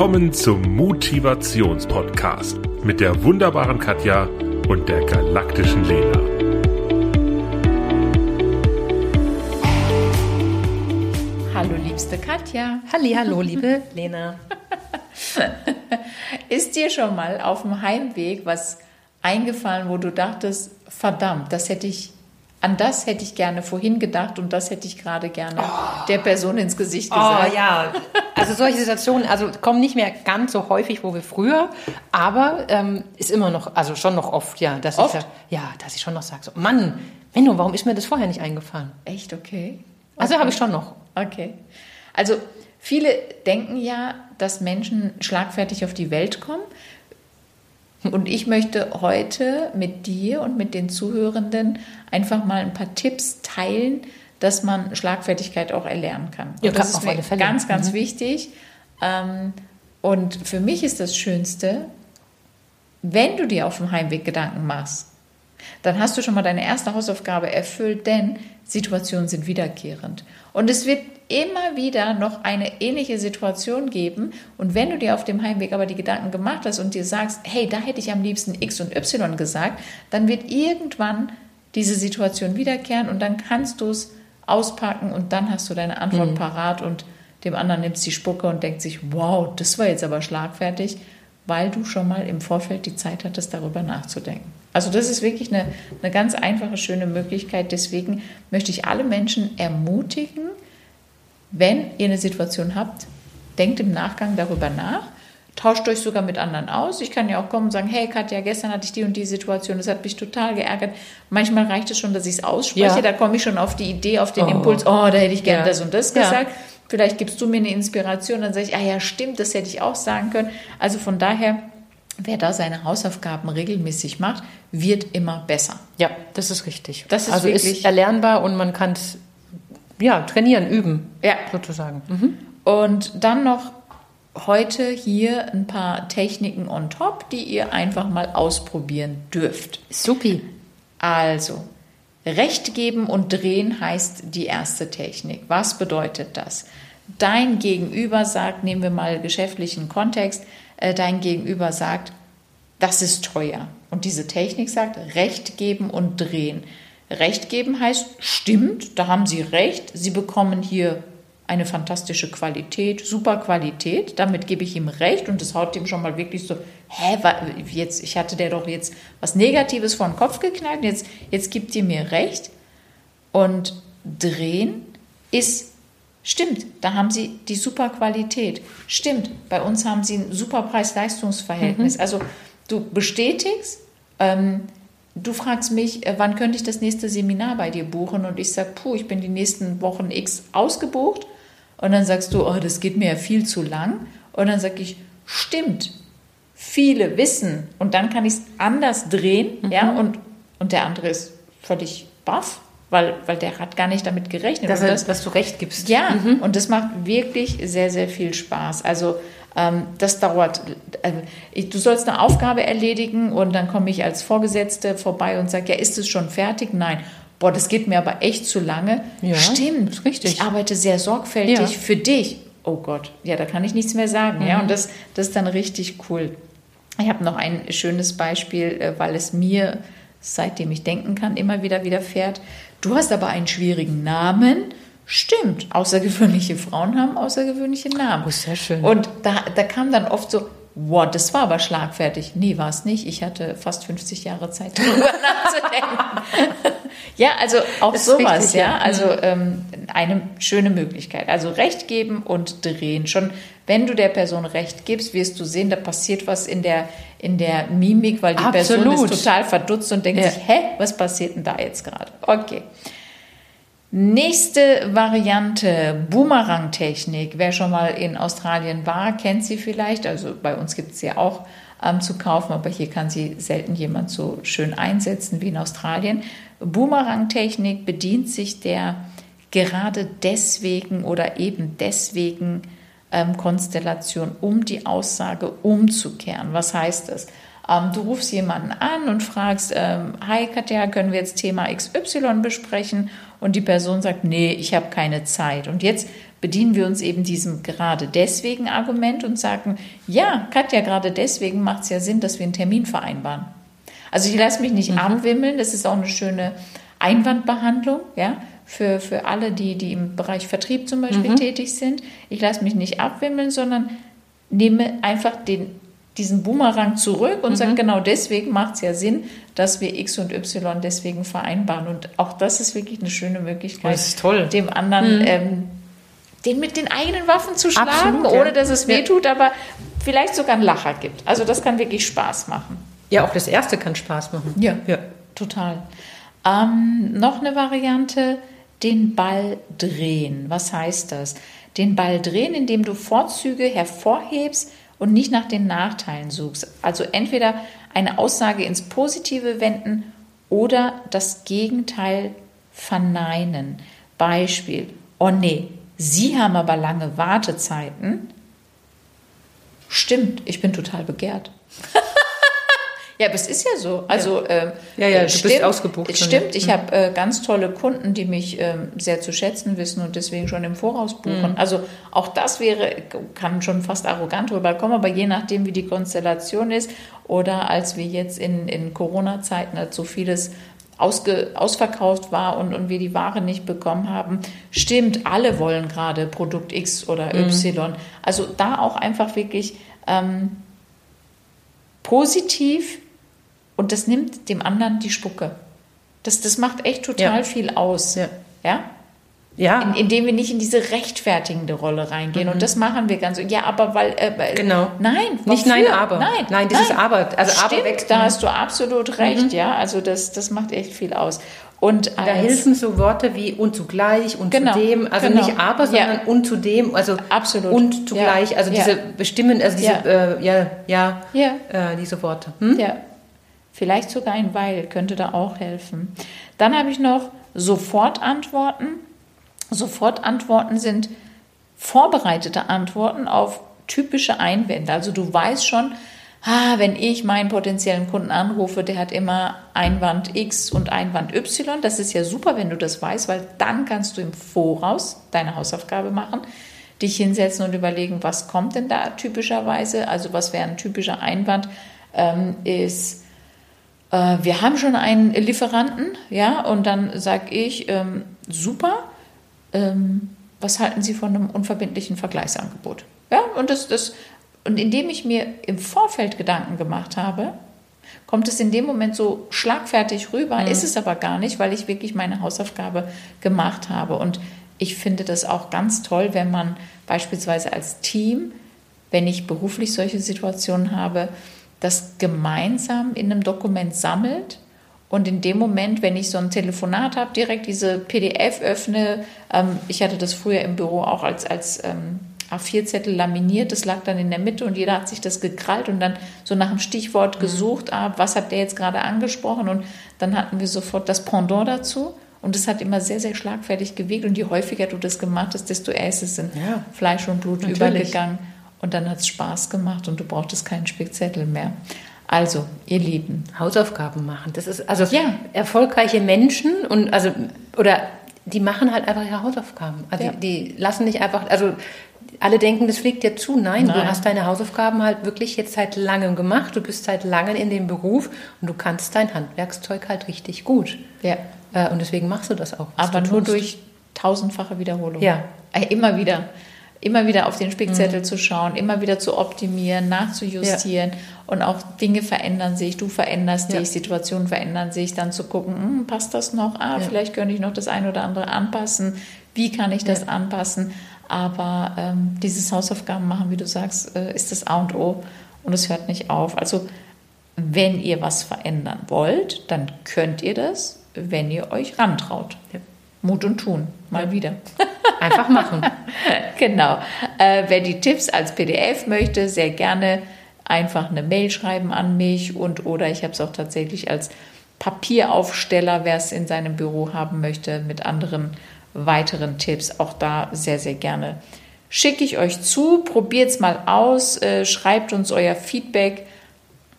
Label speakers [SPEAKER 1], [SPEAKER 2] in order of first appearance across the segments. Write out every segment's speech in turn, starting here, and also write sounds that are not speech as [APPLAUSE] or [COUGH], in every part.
[SPEAKER 1] Willkommen zum Motivationspodcast mit der wunderbaren Katja und der galaktischen Lena.
[SPEAKER 2] Hallo liebste Katja.
[SPEAKER 3] Halli, hallo liebe Lena. [LAUGHS]
[SPEAKER 2] Ist dir schon mal auf dem Heimweg was eingefallen, wo du dachtest, verdammt, das hätte ich an das hätte ich gerne vorhin gedacht und das hätte ich gerade gerne oh. der Person ins Gesicht gesagt.
[SPEAKER 3] Oh ja, [LAUGHS] also solche Situationen, also kommen nicht mehr ganz so häufig, wo wir früher, aber ähm, ist immer noch, also schon noch oft, ja, dass
[SPEAKER 2] oft?
[SPEAKER 3] ich ja, dass ich schon noch sage, so, Mann, Menno, warum ist mir das vorher nicht eingefallen?
[SPEAKER 2] Echt okay?
[SPEAKER 3] Also
[SPEAKER 2] okay.
[SPEAKER 3] habe ich schon noch.
[SPEAKER 2] Okay. Also viele denken ja, dass Menschen schlagfertig auf die Welt kommen. Und ich möchte heute mit dir und mit den Zuhörenden einfach mal ein paar Tipps teilen, dass man Schlagfertigkeit auch erlernen kann. Und
[SPEAKER 3] Ja,
[SPEAKER 2] das
[SPEAKER 3] auf
[SPEAKER 2] ist ganz, ganz
[SPEAKER 3] Mhm.
[SPEAKER 2] wichtig. Ähm, Und für mich ist das Schönste, wenn du dir auf dem Heimweg Gedanken machst, dann hast du schon mal deine erste Hausaufgabe erfüllt, denn Situationen sind wiederkehrend. Und es wird immer wieder noch eine ähnliche Situation geben. Und wenn du dir auf dem Heimweg aber die Gedanken gemacht hast und dir sagst, hey, da hätte ich am liebsten X und Y gesagt, dann wird irgendwann diese Situation wiederkehren und dann kannst du es auspacken und dann hast du deine Antwort parat und dem anderen nimmst die Spucke und denkt sich, wow, das war jetzt aber schlagfertig, weil du schon mal im Vorfeld die Zeit hattest, darüber nachzudenken. Also das ist wirklich eine, eine ganz einfache, schöne Möglichkeit. Deswegen möchte ich alle Menschen ermutigen, wenn ihr eine Situation habt, denkt im Nachgang darüber nach, tauscht euch sogar mit anderen aus. Ich kann ja auch kommen und sagen, hey Katja, gestern hatte ich die und die Situation, das hat mich total geärgert. Manchmal reicht es schon, dass ich es ausspreche,
[SPEAKER 3] Ja.
[SPEAKER 2] da komme ich schon auf die Idee, auf den
[SPEAKER 3] Oh.
[SPEAKER 2] Impuls, oh, da hätte ich gerne
[SPEAKER 3] Ja.
[SPEAKER 2] das und das
[SPEAKER 3] Ja.
[SPEAKER 2] gesagt. Vielleicht gibst du mir eine Inspiration, dann sage ich, ah ja, stimmt, das hätte ich auch sagen können. Also von daher, wer da seine Hausaufgaben regelmäßig macht, wird immer besser.
[SPEAKER 3] Ja, das ist richtig.
[SPEAKER 2] Das ist
[SPEAKER 3] also
[SPEAKER 2] wirklich-
[SPEAKER 3] ist erlernbar und man kann es ja, trainieren, üben,
[SPEAKER 2] Ja.
[SPEAKER 3] sozusagen. Mhm.
[SPEAKER 2] Und dann noch heute hier ein paar Techniken on top, die ihr einfach mal ausprobieren dürft.
[SPEAKER 3] Supi.
[SPEAKER 2] Also, Recht geben und drehen heißt die erste Technik. Was bedeutet das? Dein Gegenüber sagt, nehmen wir mal geschäftlichen Kontext, äh, dein Gegenüber sagt, das ist teuer. Und diese Technik sagt, Recht geben und drehen. Recht geben heißt, stimmt, da haben Sie recht, Sie bekommen hier eine fantastische Qualität, super Qualität, damit gebe ich ihm recht und das haut ihm schon mal wirklich so, hä, jetzt, ich hatte der doch jetzt was Negatives vor den Kopf geknallt, jetzt, jetzt gibt ihr mir recht. Und drehen ist, stimmt, da haben sie die super Qualität. Stimmt, bei uns haben sie ein super Preis-Leistungs-Verhältnis. Also du bestätigst, ähm, du fragst mich, äh, wann könnte ich das nächste Seminar bei dir buchen? Und ich sage, puh, ich bin die nächsten Wochen X ausgebucht. Und dann sagst du, oh, das geht mir ja viel zu lang. Und dann sage ich, stimmt, viele wissen. Und dann kann ich es anders drehen, ja, und, und der andere ist völlig baff, weil, weil der hat gar nicht damit gerechnet.
[SPEAKER 3] Dass,
[SPEAKER 2] das,
[SPEAKER 3] dass du recht gibst.
[SPEAKER 2] ja, und das macht wirklich sehr, sehr viel Spaß. Also ähm, das dauert. Äh, ich, du sollst eine Aufgabe erledigen und dann komme ich als Vorgesetzte vorbei und sage, ja, ist es schon fertig? Nein. Boah, das geht mir aber echt zu lange.
[SPEAKER 3] Ja,
[SPEAKER 2] Stimmt,
[SPEAKER 3] richtig.
[SPEAKER 2] Ich arbeite sehr sorgfältig
[SPEAKER 3] Ja.
[SPEAKER 2] für dich. Oh Gott, ja, da kann ich nichts mehr sagen. Ja, und das, das ist dann richtig cool. Ich habe noch ein schönes Beispiel, äh, weil es mir, seitdem ich denken kann, immer wieder widerfährt. Du hast aber einen schwierigen Namen. Stimmt, außergewöhnliche Frauen haben außergewöhnliche Namen.
[SPEAKER 3] Oh, sehr schön.
[SPEAKER 2] Und da, da kam dann oft so, wow, das war aber schlagfertig. Nee, war es nicht. Ich hatte fast 50 Jahre Zeit, darüber [LAUGHS] nachzudenken. Ja, also auch sowas,
[SPEAKER 3] richtig,
[SPEAKER 2] ja.
[SPEAKER 3] ja.
[SPEAKER 2] Also ähm, eine schöne Möglichkeit. Also Recht geben und drehen. Schon wenn du der Person Recht gibst, wirst du sehen, da passiert was in der, in der Mimik, weil die Person
[SPEAKER 3] Absolut.
[SPEAKER 2] ist total verdutzt und denkt
[SPEAKER 3] Ja.
[SPEAKER 2] sich, hä, was passiert denn da jetzt gerade? Okay. Nächste Variante, Boomerang-Technik. Wer schon mal in Australien war, kennt sie vielleicht. Also bei uns gibt es sie auch ähm, zu kaufen, aber hier kann sie selten jemand so schön einsetzen wie in Australien. Boomerang-Technik bedient sich der gerade deswegen oder eben deswegen ähm, Konstellation, um die Aussage umzukehren. Was heißt das? Ähm, du rufst jemanden an und fragst, ähm, hi Katja, können wir jetzt Thema XY besprechen? Und die Person sagt, nee, ich habe keine Zeit. Und jetzt bedienen wir uns eben diesem gerade deswegen Argument und sagen, ja, Katja, gerade deswegen macht es ja Sinn, dass wir einen Termin vereinbaren. Also ich lasse mich nicht mhm. abwimmeln, das ist auch eine schöne Einwandbehandlung, ja, für, für alle, die, die im Bereich Vertrieb zum Beispiel mhm. tätig sind. Ich lasse mich nicht abwimmeln, sondern nehme einfach den, diesen Boomerang zurück und mhm. sage, genau deswegen macht es ja Sinn, dass wir X und Y deswegen vereinbaren. Und auch das ist wirklich eine schöne Möglichkeit, dem anderen mhm. ähm, den mit den eigenen Waffen zu schlagen, Absolut, ja. ohne dass es weh tut, aber vielleicht sogar einen Lacher gibt. Also das kann wirklich Spaß machen.
[SPEAKER 3] Ja, auch das erste kann Spaß machen.
[SPEAKER 2] Ja, ja. total. Ähm, noch eine Variante, den Ball drehen. Was heißt das? Den Ball drehen, indem du Vorzüge hervorhebst und nicht nach den Nachteilen suchst. Also entweder eine Aussage ins Positive wenden oder das Gegenteil verneinen. Beispiel, oh nee, Sie haben aber lange Wartezeiten. Stimmt, ich bin total begehrt. [LAUGHS] ja, aber es ist ja so. Also, ja, ähm,
[SPEAKER 3] ja, ja, du stimmt, bist ausgebucht.
[SPEAKER 2] Stimmt, ich mhm. habe äh, ganz tolle Kunden, die mich ähm, sehr zu schätzen wissen und deswegen schon im Voraus buchen. Mhm. Also auch das wäre, kann schon fast arrogant rüberkommen, aber je nachdem, wie die Konstellation ist oder als wir jetzt in, in Corona-Zeiten so vieles ausge, ausverkauft war und, und wir die Ware nicht bekommen haben. Stimmt, alle wollen gerade Produkt X oder Y. Mhm. Also da auch einfach wirklich ähm, positiv und das nimmt dem anderen die Spucke. Das, das macht echt total ja. viel aus. Ja. ja? Ja. In, indem wir nicht in diese rechtfertigende Rolle reingehen. Mhm. Und das machen wir ganz. Ja, aber weil. Äh,
[SPEAKER 3] genau.
[SPEAKER 2] Nein.
[SPEAKER 3] Nicht nein, aber. Nein. Nein, dieses nein. Aber.
[SPEAKER 2] Also Stimmt, aber weg. Da hast du absolut recht. Mhm. Ja, also das, das macht echt viel aus. Und
[SPEAKER 3] da helfen so Worte wie und zugleich und genau, zudem, also genau. nicht aber, sondern ja. und zudem, also
[SPEAKER 2] absolut
[SPEAKER 3] und zugleich, ja. also diese ja. bestimmen, also diese ja, ja, ja, Äh, diese Worte.
[SPEAKER 2] Hm? Ja, vielleicht sogar ein weil könnte da auch helfen. Dann habe ich noch sofort antworten. Sofortantworten sind vorbereitete Antworten auf typische Einwände. Also du weißt schon, ah, wenn ich meinen potenziellen Kunden anrufe, der hat immer Einwand X und Einwand Y. Das ist ja super, wenn du das weißt, weil dann kannst du im Voraus deine Hausaufgabe machen, dich hinsetzen und überlegen, was kommt denn da typischerweise. Also was wäre ein typischer Einwand, ähm, ist, äh, wir haben schon einen Lieferanten, ja, und dann sage ich, ähm, super, ähm, was halten Sie von einem unverbindlichen Vergleichsangebot? Ja, und, das, das, und indem ich mir im Vorfeld Gedanken gemacht habe, kommt es in dem Moment so schlagfertig rüber, mhm. ist es aber gar nicht, weil ich wirklich meine Hausaufgabe gemacht habe. Und ich finde das auch ganz toll, wenn man beispielsweise als Team, wenn ich beruflich solche Situationen habe, das gemeinsam in einem Dokument sammelt und in dem Moment, wenn ich so ein Telefonat habe, direkt diese PDF öffne, ähm, ich hatte das früher im Büro auch als, als ähm, A4-Zettel laminiert, das lag dann in der Mitte und jeder hat sich das gekrallt und dann so nach einem Stichwort mhm. gesucht, ah, was hat der jetzt gerade angesprochen und dann hatten wir sofort das Pendant dazu. Und es hat immer sehr, sehr schlagfertig gewegt. Und je häufiger du das gemacht hast, desto eher ist es in ja, Fleisch und Blut natürlich. übergegangen. Und dann hat es Spaß gemacht und du brauchtest keinen Spickzettel mehr. Also, ihr Lieben.
[SPEAKER 3] Hausaufgaben machen. Das ist also ja. erfolgreiche Menschen und also oder die machen halt einfach ihre Hausaufgaben. Also ja. die, lassen nicht einfach, also alle denken, das fliegt dir zu. Nein, Nein, du hast deine Hausaufgaben halt wirklich jetzt seit langem gemacht. Du bist seit langem in dem Beruf und du kannst dein Handwerkszeug halt richtig gut. Ja. Äh, und deswegen machst du das auch.
[SPEAKER 2] Aber nur durch tausendfache Wiederholung.
[SPEAKER 3] Ja.
[SPEAKER 2] Äh, immer wieder immer wieder auf den Spickzettel mhm. zu schauen, immer wieder zu optimieren, nachzujustieren ja. und auch Dinge verändern sich, du veränderst ja. dich, Situationen verändern sich, dann zu gucken, hm, passt das noch? Ah, ja. vielleicht könnte ich noch das eine oder andere anpassen. Wie kann ich das anpassen? Aber ähm, dieses Hausaufgaben machen, wie du sagst, äh, ist das A und O und es hört nicht auf. Also wenn ihr was verändern wollt, dann könnt ihr das, wenn ihr euch rantraut. Mut und Tun, mal wieder. [LAUGHS]
[SPEAKER 3] Einfach machen. [LAUGHS]
[SPEAKER 2] genau. Äh, wer die Tipps als PDF möchte, sehr gerne einfach eine Mail schreiben an mich und oder ich habe es auch tatsächlich als Papieraufsteller, wer es in seinem Büro haben möchte, mit anderen weiteren Tipps. Auch da sehr, sehr gerne. Schicke ich euch zu, probiert es mal aus, äh, schreibt uns euer Feedback.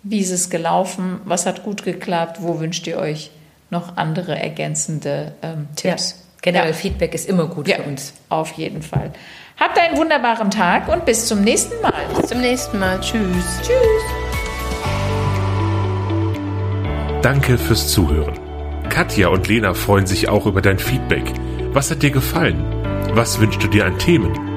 [SPEAKER 2] Wie ist es gelaufen? Was hat gut geklappt? Wo wünscht ihr euch noch andere ergänzende ähm, Tipps?
[SPEAKER 3] Ja. Generell ja. Feedback ist immer gut ja, für uns.
[SPEAKER 2] Auf jeden Fall. Habt einen wunderbaren Tag und bis zum nächsten Mal.
[SPEAKER 3] Bis zum nächsten Mal. Tschüss.
[SPEAKER 2] Tschüss.
[SPEAKER 1] Danke fürs Zuhören. Katja und Lena freuen sich auch über dein Feedback. Was hat dir gefallen? Was wünschst du dir an Themen?